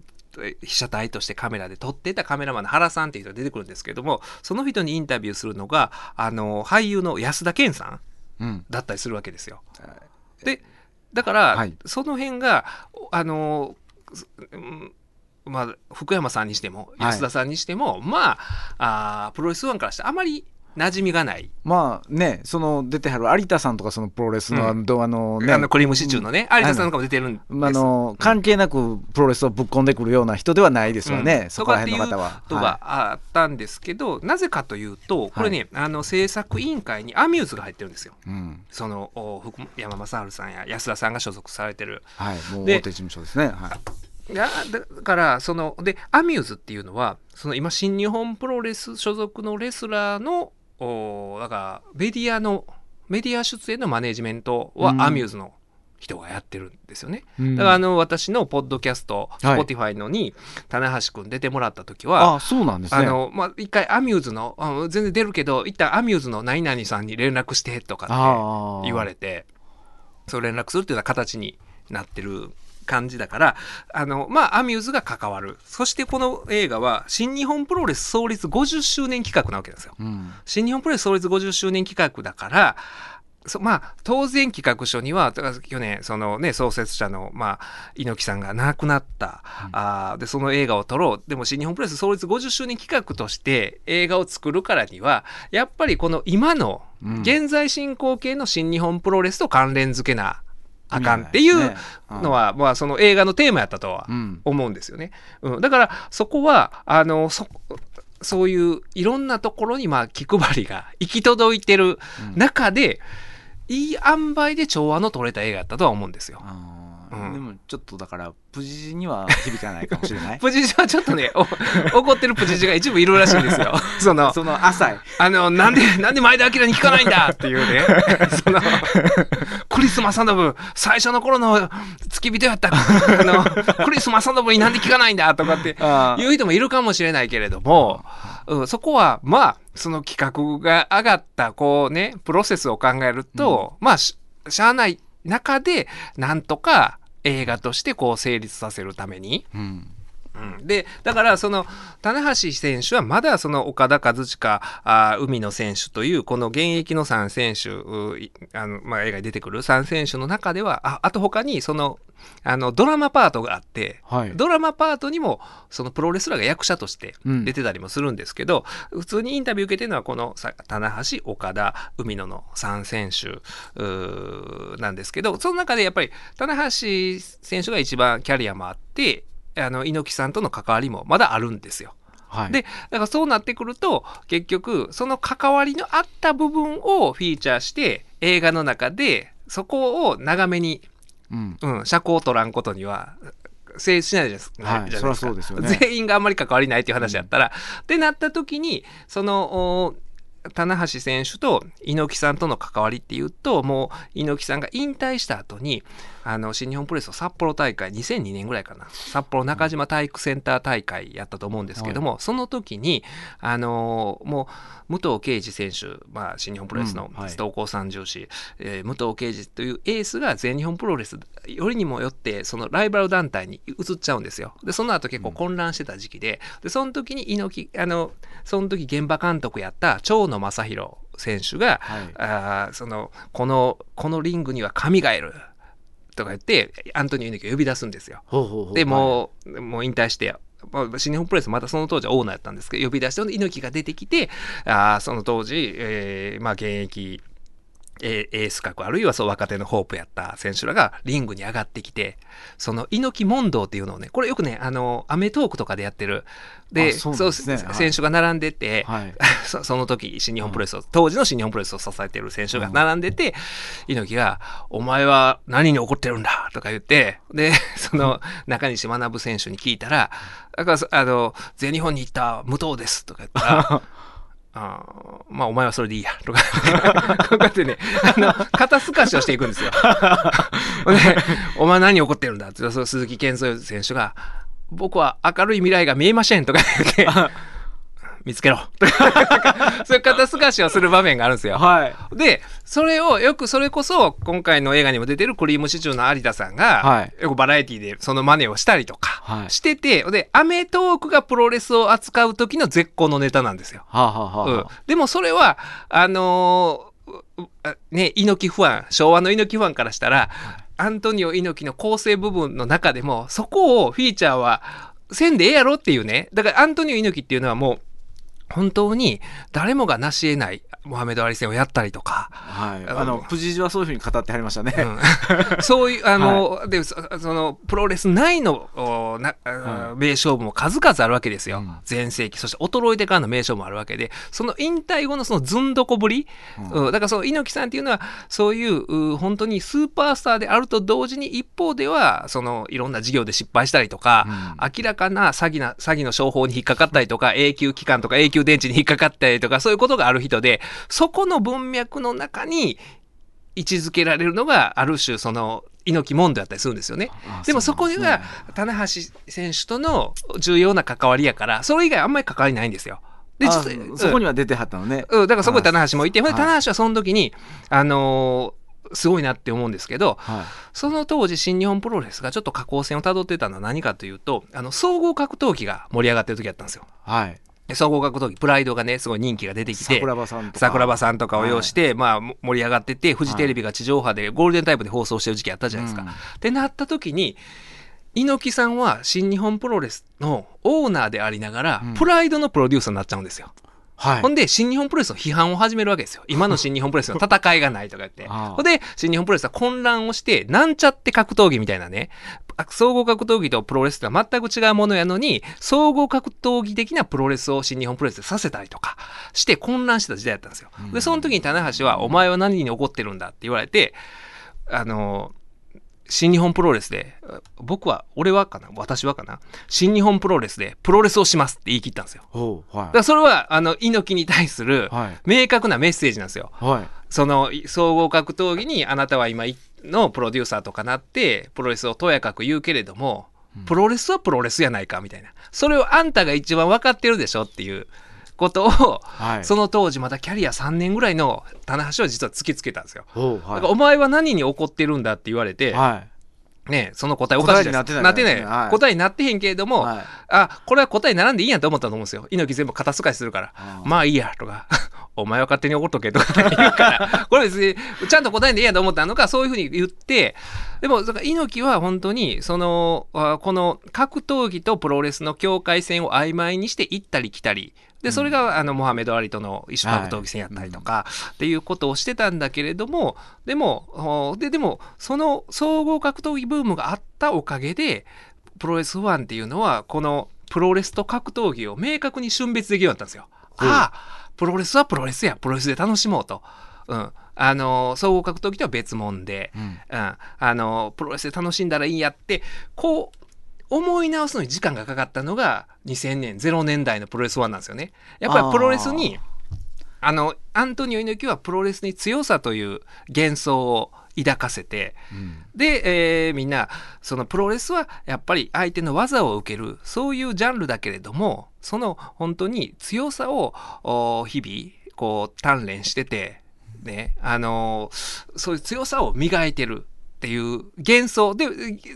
被写体としてカメラで撮ってたカメラマンの原さんっていう人が出てくるんですけどもその人にインタビューするのがあの俳優の安田顕さんうん。だったりするわけですよ。でだから、はい。その辺があのすうんまあ、福山さんにしてもはい。安田さんにしても、まああープロレスワンからしてあまり馴染みがない、まあねその出てはる有田さんとかそのプロレスの、うん。どあのね。あのクリームシチューのね、有田さんとかも出てるんです。まああの関係なくプロレスをぶっ込んでくるような人ではないですよね、うんそこら辺の方は。とかがあったんですけど、なぜかというとこれね、あの制作委員会にアミューズが入ってるんですよ。はいうん。そのお福山雅治さんや安田さんが所属されてる。はい、もうで大手事務所ですね。はい。がだからそのでアミューズっていうのはその今新日本プロレス所属のレスラーのおだからメディアのメディア出演のマネジメントはうんアミューズの人がやってるんですよね。うんだからあの私のポッドキャスト、はい Spotify のに棚橋くん出てもらった時はあそうなんですね。あのまあ、一回アミューズのあ全然出るけど一旦アミューズの何々さんに連絡してとかってあ言われてそう連絡するっていうような形になってる感じだからあのまあアミューズが関わる。そしてこの映画は新日本プロレス創立50周年企画なわけですよ。うん。新日本プロレス創立50周年企画だからそまあ当然企画書には去年そのね創設者のまあ猪木さんが亡くなった、あーでその映画を撮ろう。でも新日本プロレス創立50周年企画として映画を作るからにはやっぱりこの今のうん。現在進行形の新日本プロレスと関連付けなあかんっていうのは、まあその映画のテーマやったとはうん。思うんですよね。うん、だからそこはあのそそういういろんなところにまあ気配りが行き届いてる中で、いい塩梅で調和の取れた映画やったとは思うんですよ。あーうん。でもちょっとだからプジには響かないかもしれない。プジジはちょっとね、お怒ってるプジジが一部いるらしいんですよ。その、その浅い。あの、なんで、なんで前田明に聞かないんだっていうね。その、クリス・マサノブ、最初の頃の付き人やった、あの、クリス・マサノブになんで聞かないんだとかってあー言う人もいるかもしれないけれども、うん、そこは、まあ、その企画が上がった、こうね、プロセスを考えると、まあし、しゃあない中で、なんとか映画としてこう成立させるために、うん。うん。でだからその棚橋選手はまだその岡田和親あー海野選手というこの現役の3選手あの、まあ、映画に出てくる3選手の中ではああと他にそのあのドラマパートがあってはい。ドラマパートにもそのプロレスラーが役者としてうん。出てたりもするんですけど、普通にインタビュー受けてるのはこのさ棚橋岡田海野の3選手なんですけどその中でやっぱり棚橋選手が一番キャリアもあってあの猪木さんとの関わりもまだあるんですよ。はいでだからそうなってくると結局その関わりのあった部分をフィーチャーして映画の中でそこを長めにうんうん、社交を取らんことには成立しないじゃないですか。はいですかそりゃそうですよね 全員があんまり関わりないっていう話やったら。ってなった時にそのお棚橋選手と猪木さんとの関わりっていうともう猪木さんが引退した後にあの新日本プロレスの札幌大会2002年ぐらいかな。札幌中島体育センター大会やったと思うんですけども、その時にあのもう武藤敬司選手、まあ、新日本プロレスのうんはい。東高三重士、えー武藤敬司というエースが全日本プロレスよりにもよってそのライバル団体に移っちゃうんですよ。でその後結構混乱してた時期ででその時に猪木あのその時現場監督やった長野正弘選手が、はい。あーそのこのこのリングには神がいるとか言ってアントニオ猪木を呼び出すんですよ。ほうほうほうでもう,、もう引退して、まあ新日本プロレスまたその当時はオーナーやったんですけど呼び出して猪木が出てきてあーその当時、えーまあ、現役エエース格あるいはそう若手のホープやった選手らがリングに上がってきてその猪木問答っていうのをねこれよくねあのアメトークとかでやってる。であそうね。そうはい。選手が並んでて、はい。そその時新日本プロレスを、当時の新日本プロレスを支えている選手が並んでて、猪木が「お前は何に怒ってるんだ」とか言ってで その中西学選手に聞いたら「だからそあの全日本に行った武藤です」とか言ったら。あまあお前はそれでいいやとか こうやってねあの肩透かしをしていくんですよ。お前何怒ってるんだってその鈴木健三選手が僕は明るい未来が見えませんとか言って見つけろ。そういう肩透かしをする場面があるんですよ。はい。でそれをよくそれこそ今回の映画にも出てるクリームシチューの有田さんが、はい。よくバラエティでその真似をしたりとかはい。してて、で『アメトーーク』がプロレスを扱う時の絶好のネタなんですよ。はあ、はあはあうん、でもそれはあのーね猪木ファン昭和の猪木ファンからしたら、アントニオ猪木の構成部分の中でもそこをフィーチャーはせんでええやろっていうね。だからアントニオ猪木っていうのはもう本当に誰もが成し得ないモハメド・アリ戦をやったりとか、はい、ああの藤井はそういうふうに語ってはりましたね。うん。そういう あの、でそそのプロレス内のおな、は名勝負も数々あるわけですよ、うん。全盛期。そして衰えてからの名勝負もあるわけで。その引退後のそのずんどこぶり、うん。うん。だからその猪木さんっていうのはそういうう本当にスーパースターであると同時に一方ではそのいろんな事業で失敗したりとか、明らかな詐欺な詐欺の商法に引っかかったりとか永久期間とか永久電池に引っかかったりとかそういうことがある人でそこの文脈の中に位置づけられるのがある種その猪木問題だったりするんですよね。あでもそこには棚橋選手との重要な関わりやからそれ以外あんまり関わりないんですよ。であ実際そこには出てはったのね。うん、だからそこに棚橋もいて、ほんではい棚橋はその時に、あのーすごいなって思うんですけど、はいその当時新日本プロレスがちょっと下降線をたどってたのは何かというと、あの、総合格闘技が盛り上がってる時だったんですよ。はい。で総合格闘技、プライドがね、すごい人気が出てきて、桜庭さんとか。さんとかを要して、まあ、も盛り上がってて、フジテレビが地上波でゴールデンタイムで放送してる時期あったじゃないですか。うんってなった時に、猪木さんは新日本プロレスのオーナーでありながら、うんプライドのプロデューサーになっちゃうんですよ。はいほ。んで、新日本プロレスの批判を始めるわけですよ。今の新日本プロレスの 戦いがないとか言って。ほんで、新日本プロレスは混乱をして、なんちゃって格闘技みたいなね、総合格闘技とプロレスってのは全く違うものやのに、総合格闘技的なプロレスを新日本プロレスでさせたりとかして混乱してた時代だったんですよ。で、その時に棚橋は、お前は何に怒ってるんだって言われて、あの、新日本プロレスで、僕は、俺はかな私はかな新日本プロレスでプロレスをしますって言い切ったんですよ。はいだから。それは、あの、猪木に対するはい。明確なメッセージなんですよ。はい。その、総合格闘技にあなたは今のプロデューサーとかなって、プロレスをとやかく言うけれども、プロレスはプロレスやないかみたいな。それをあんたが一番分かってるでしょっていうことを、はい。その当時まだキャリア3年ぐらいの棚橋は実は突きつけたんですよ。ほう。はだからお前は何に怒ってるんだって言われて、い。はい。ね、その答えおかしいじゃないですか。答えになってないはい答えになってへんけれども、はいあ、これは答えにならんでいいんやと思ったと思うんですよ。猪木全部肩透かしするから。あまあいいや、とか。お前は勝手に怒っとけとか言うから、これ別にちゃんと答えんでいいやと思ったのか、そういうふうに言って、でも、だから猪木は本当に、その、あこの格闘技とプロレスの境界線を曖昧にして行ったり来たり、で、それが、あの、モハメド・アリとの一種格闘技戦やったりとか、っていうことをしてたんだけれども、でも、おで、でも、その総合格闘技ブームがあったおかげで、プロレスファンっていうのは、このプロレスと格闘技を明確に瞬別できるようになったんですよ。うん。ああ、プロレスはプロレスや、プロレスで楽しもうと。うん。あの、総合格闘技とは別物で、うん。うん。あの、プロレスで楽しんだらいいんやって、こう、思い直すのに時間がかかったのが2000年、0年代のプロレスファンなんですよね。やっぱりプロレスに、あの、アントニオ猪木はプロレスに強さという幻想を抱かせて、うん。で、えーみんなそのプロレスはやっぱり相手の技を受ける。そういうジャンルだけれどもその本当に強さをお日々こう鍛錬しててねあのーそういう強さを磨いてる。っていう幻想。で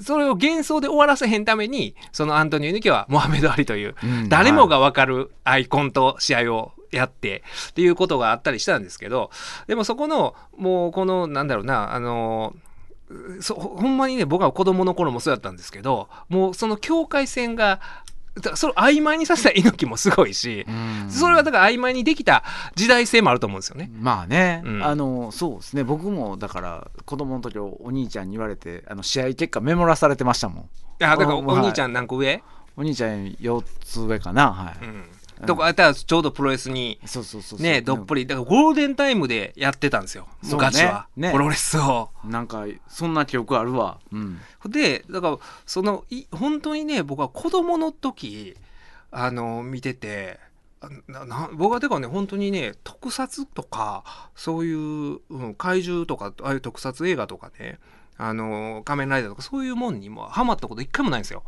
それを幻想で終わらせへんためにそのアントニオ猪木はモハメド・アリといううん。誰もが分かるアイコンと試合をやってっていうことがあったりしたんですけどでもそこのもうこのなんだろうなあのそほんまにね僕は子供の頃もそうやったんですけどもうその境界線がそれを曖昧にさせた猪木もすごいし、うん。それはだから曖昧にできた時代性もあると思うんですよね。まあね、うん。あのそうですね。僕もだから子供の時お兄ちゃんに言われてあの試合結果メモらされてましたもん。あだからお兄ちゃん何個上、お兄ちゃん4つ上かなはい、うんとかあったらちょうどプロレスにそうそうそうそう。ねどっぷりだからゴールデンタイムでやってたんですよ。昔は、ね。プロレスを。なんかそんな記憶あるわ。うん。でだからそのい本当にね僕は子供の時あの見ててあなな僕はだからね本当にね特撮とかそういう、うん、怪獣とかああいう特撮映画とかねあの仮面ライダーとかそういうもんにもハマったこと一回もないんですよ。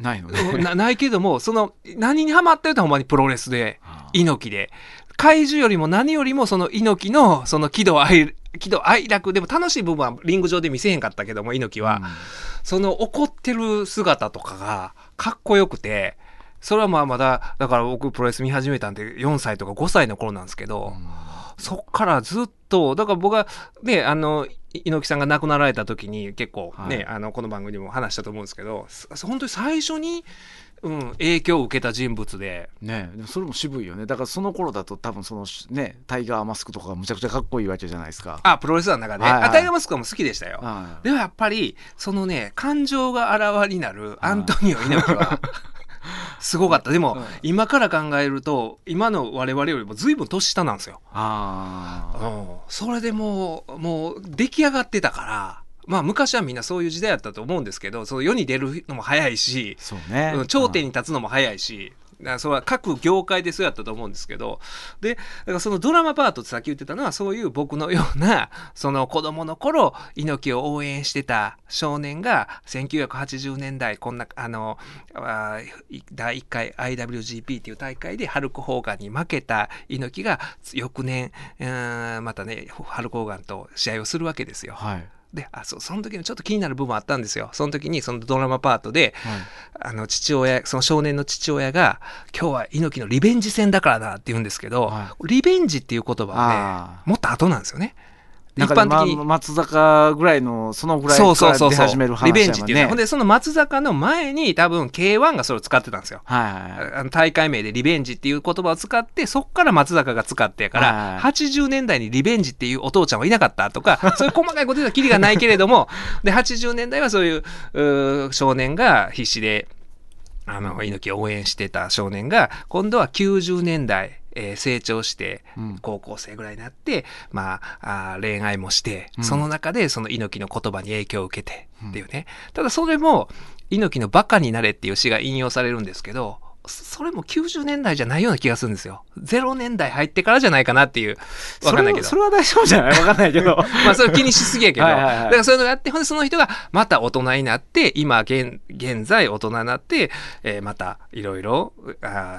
ないのね。なないけどもその何にハマってるとほんまにプロレスで猪木で。怪獣よりも何よりもその猪木のその喜怒哀喜怒哀楽でも楽しい部分はリング上で見せへんかったけども猪木は、その怒ってる姿とかがかっこよくて。それはまあまだだから僕プロレス見始めたんで4歳とか5歳の頃なんですけど、そっからずっとだから僕はねあのい猪木さんが亡くなられた時に結構ね、はい。あのこの番組でも話したと思うんですけどす本当に最初に、うん、影響を受けた人物で。ねでもそれも渋いよね。だからその頃だと多分そのねタイガーマスクとかがむちゃくちゃかっこいいわけじゃないですか。あプロレスラーの中で、はいはい。あタイガーマスクも好きでしたよ。はでもやっぱりそのね感情があらわになるアントニオ猪木は すごかった。でも、うん。今から考えると今の我々よりも随分年下なんですよ。ああうん。それでもうもう出来上がってたからまあ昔はみんなそういう時代だったと思うんですけどその世に出るのも早いし、ね。うん頂点に立つのも早いし。だからそれは各業界でそうやったと思うんですけどでだからそのドラマパートってさっき言ってたのはそういう僕のような その子供の頃猪木を応援してた少年が1980年代こんなあの第1回 IWGP っていう大会でハルク・ホーガンに負けた猪木が翌年またねハルク・ホーガンと試合をするわけですよ。はいであそうその時にちょっと気になる部分あったんですよ。その時にそのドラマパートではいあの父親その少年の父親が「今日は猪木のリベンジ戦だからな」って言うんですけど、はリベンジっていう言葉はねあもっと後なんですよね。一般的に、ま松坂ぐらいのそのぐらいからそうそうそう出始める話リベンジっていうねほんでその松坂の前に多分 K1 がそれを使ってたんですよ。はいはい大会名でリベンジっていう言葉を使ってそっから松坂が使ってやから、はい80年代にリベンジっていうお父ちゃんはいなかったとか そういう細かいことではきりがないけれども。で80年代はそういう少年が必死であの猪木を応援してた少年が今度は90年代、えー成長してうん。高校生ぐらいになって、まあ、あー恋愛もして、うん。その中でその猪木の言葉に影響を受けてっていうね、ただそれも猪木の「バカになれ」っていう詩が引用されるんですけどそそれも90年代じゃないような気がするんですよ。0年代入ってからじゃないかなっていう。わかんないけど。それは 大丈夫じゃない？わかんないけど。まあそれ気にしすぎやけど。はいはいはい。だからそういうのがあってほんでその人がまた大人になって今現現在大人になって、えーまたいろいろ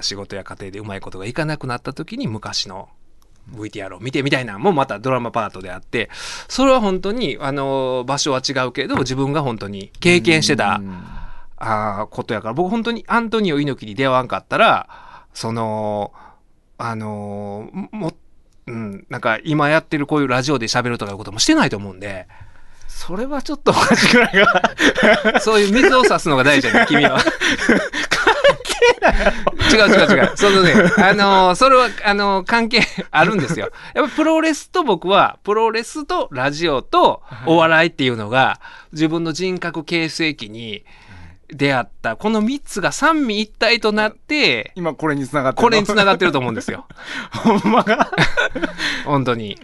仕事や家庭でうまいことがいかなくなった時に昔の VTR を見てみたいなのもまたドラマパートであってそれは本当にあの場所は違うけど自分が本当に経験してたうんあーことやから僕本当にアントニオ猪木に出会わんかったらそのあのーもうんなんか今やってるこういうラジオで喋るとかいうこともしてないと思うんでそれはちょっと おかしくないかそういう水を差すのが大事だね君は。違う違う違う。そのね、あのーそれは、あのー関係あるんですよ。やっぱプロレスと僕は、プロレスとラジオとお笑いっていうのが、自分の人格形成期に出会った、この3つが三位一体となって、今これに繋がってるこれにつながってると思うんですよ。ほんまが？本当に。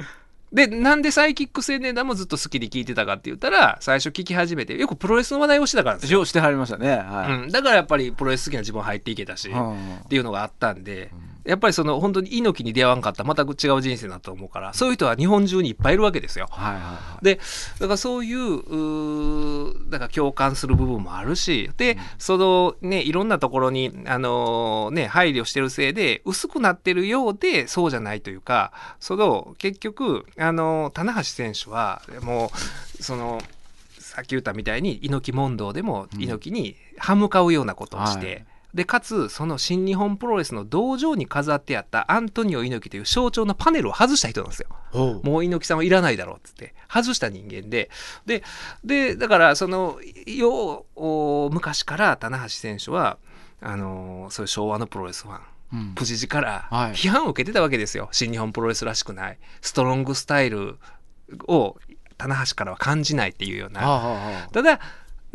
で、なんでサイキック青年団もずっと好きで聞いてたかって言ったら、最初聞き始めて、よくプロレスの話題をしてたからなんですよ。してはりましたね。はい。うん、だからやっぱりプロレス好きな自分入っていけたし、うん。っていうのがあったんで、やっぱりその本当に猪木に出会わんかった。らまた違う人生だと思うから、そういう人は日本中にいっぱいいるわけですよ。はいはいはい。でだからそういううーだから共感する部分もあるし。で、そのねいろんなところにあのね配慮してるせいで薄くなってるようでそうじゃないというか。その結局あの棚橋選手はもうそのさっき言ったみたいに猪木問答でもうん。猪木に歯向かうようなことをして。はいでかつその新日本プロレスの道場に飾ってあったアントニオ猪木という象徴のパネルを外した人なんですよ。ほう。もう猪木さんはいらないだろうっつって外した人間で。ででだからそのようお昔から棚橋選手はあのーそういう昭和のプロレスファン。うん。プジジからはい。批判を受けてたわけですよ、新日本プロレスらしくない。ストロングスタイルを棚橋からは感じないっていうような。ただ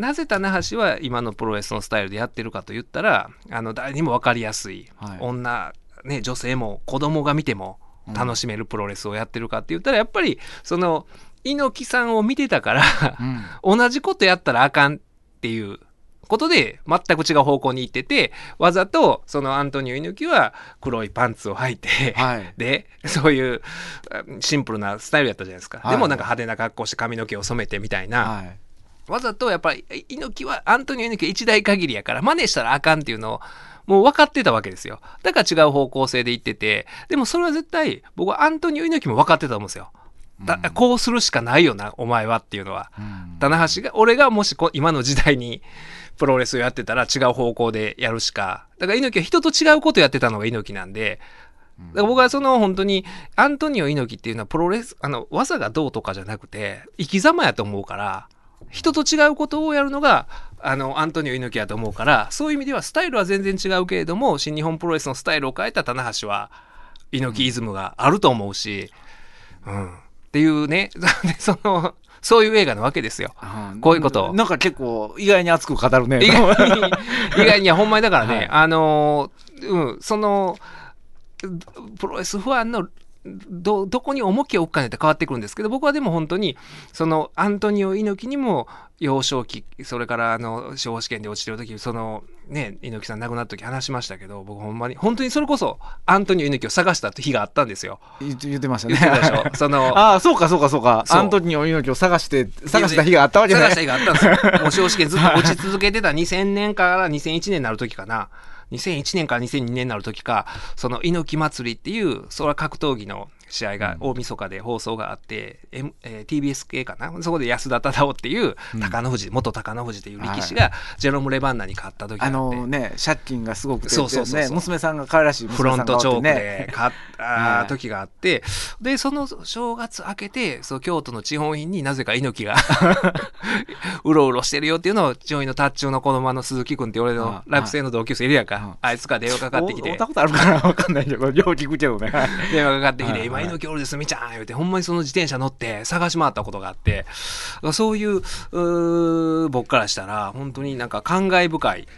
なぜ棚橋は今のプロレスのスタイルでやってるかと言ったらあの誰にも分かりやすい、はい。女、ね、女性も子供が見ても楽しめるプロレスをやってるかって言ったらやっぱりその猪木さんを見てたからあうん。同じことやったらあかんっていうことで全く違う方向に行っててわざとそのアントニオ猪木は黒いパンツを履いて、はい。でそういうあシンプルなスタイルやったじゃないですか、はい。でもなんか派手な格好して髪の毛を染めてみたいな、はいわざとやっぱり猪木はアントニオ猪木は一代限りやから真似したらあかんっていうのをもう分かってたわけですよ。だから違う方向性で言っててでもそれは絶対僕はアントニオ猪木も分かってたと思うんですよ。だこうするしかないよなお前はっていうのは。うん。棚橋が俺がもしこ今の時代にプロレスをやってたら違う方向でやるしか。だから猪木は人と違うことやってたのが猪木なんで。だから僕はその本当にアントニオ猪木っていうのはプロレスあの技がどうとかじゃなくて生き様やと思うから人と違うことをやるのがあのアントニオ猪木やと思うからそういう意味ではスタイルは全然違うけれども新日本プロレスのスタイルを変えた棚橋は猪木イズムがあると思うし、うん、っていうね。でそのそういう映画なわけですよ。うんこういうことなんか結構意外に熱く語るね。意外に、意外に、いや、ほんまにだからね、はい。あのー、うん、その、プロレスファンの、ど、どこに重きを置くかによって変わってくるんですけど、僕はでも本当に、その、アントニオ猪木にも、幼少期、それから、あの、司法試験で落ちてる時、その、ね、猪木さん亡くなった時話しましたけど、僕ほんまに、本当にそれこそ、アントニオ猪木を探した日があったんですよ。言ってました言ねってたでしょ？その、ああそうかそうかそうかそうアントニオ猪木を探して探した日があったわけね探した日があったんですよ。もう司法試験ずっと落ち続けてた2000年から2001年になる時かな。2001年から2002年になる時か、その猪木祭りっていう、それは格闘技の試合が大晦日で放送があって、M えー TBS 系かな？そこで安田忠夫っていう、高野富士、元高野富士っていう力士が、ジェロム・レバンナに勝った時があって。あのね借金がすごくてそうそうそうそう。ね娘さんが可愛らしいフロントチョークねで買ったは い時があって、で、その正月明けて、そう京都の地方院になぜか猪木が うろうろしてるよっていうのを、地方院の達中の子供の鈴木君って俺のはい落成の同級生いるやんか。はい。あいつから電話かかってきて。お会っ、たことあるかなわかんないけどよう聞くけどね電話かかってきて、はい今猪木おるですみちゃん言うて、ほんまにその自転車乗って探し回ったことがあって、そういう、う僕からしたら、本当になんか感慨深い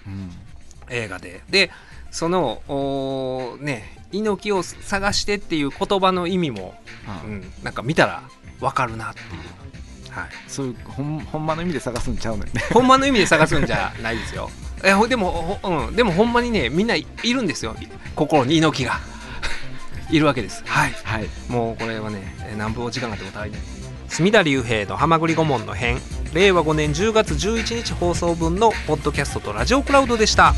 映画ででそのおね猪木を探してっていう言葉の意味も、うん、なんか見たらわかるなっていう、はい、そういうほんほんまの意味で探すんちゃうねんねほんまの意味で探すんじゃないですよえでも、ほうん、でもほんまにねみんないるんですよ心に猪木がいるわけです。はい。はい。もうこれはねえ何分お時間があっても足りない。隅田隆平の「はまぐり顧問の編」令和5年10月11日放送分のポッドキャストとラジオクラウドでした。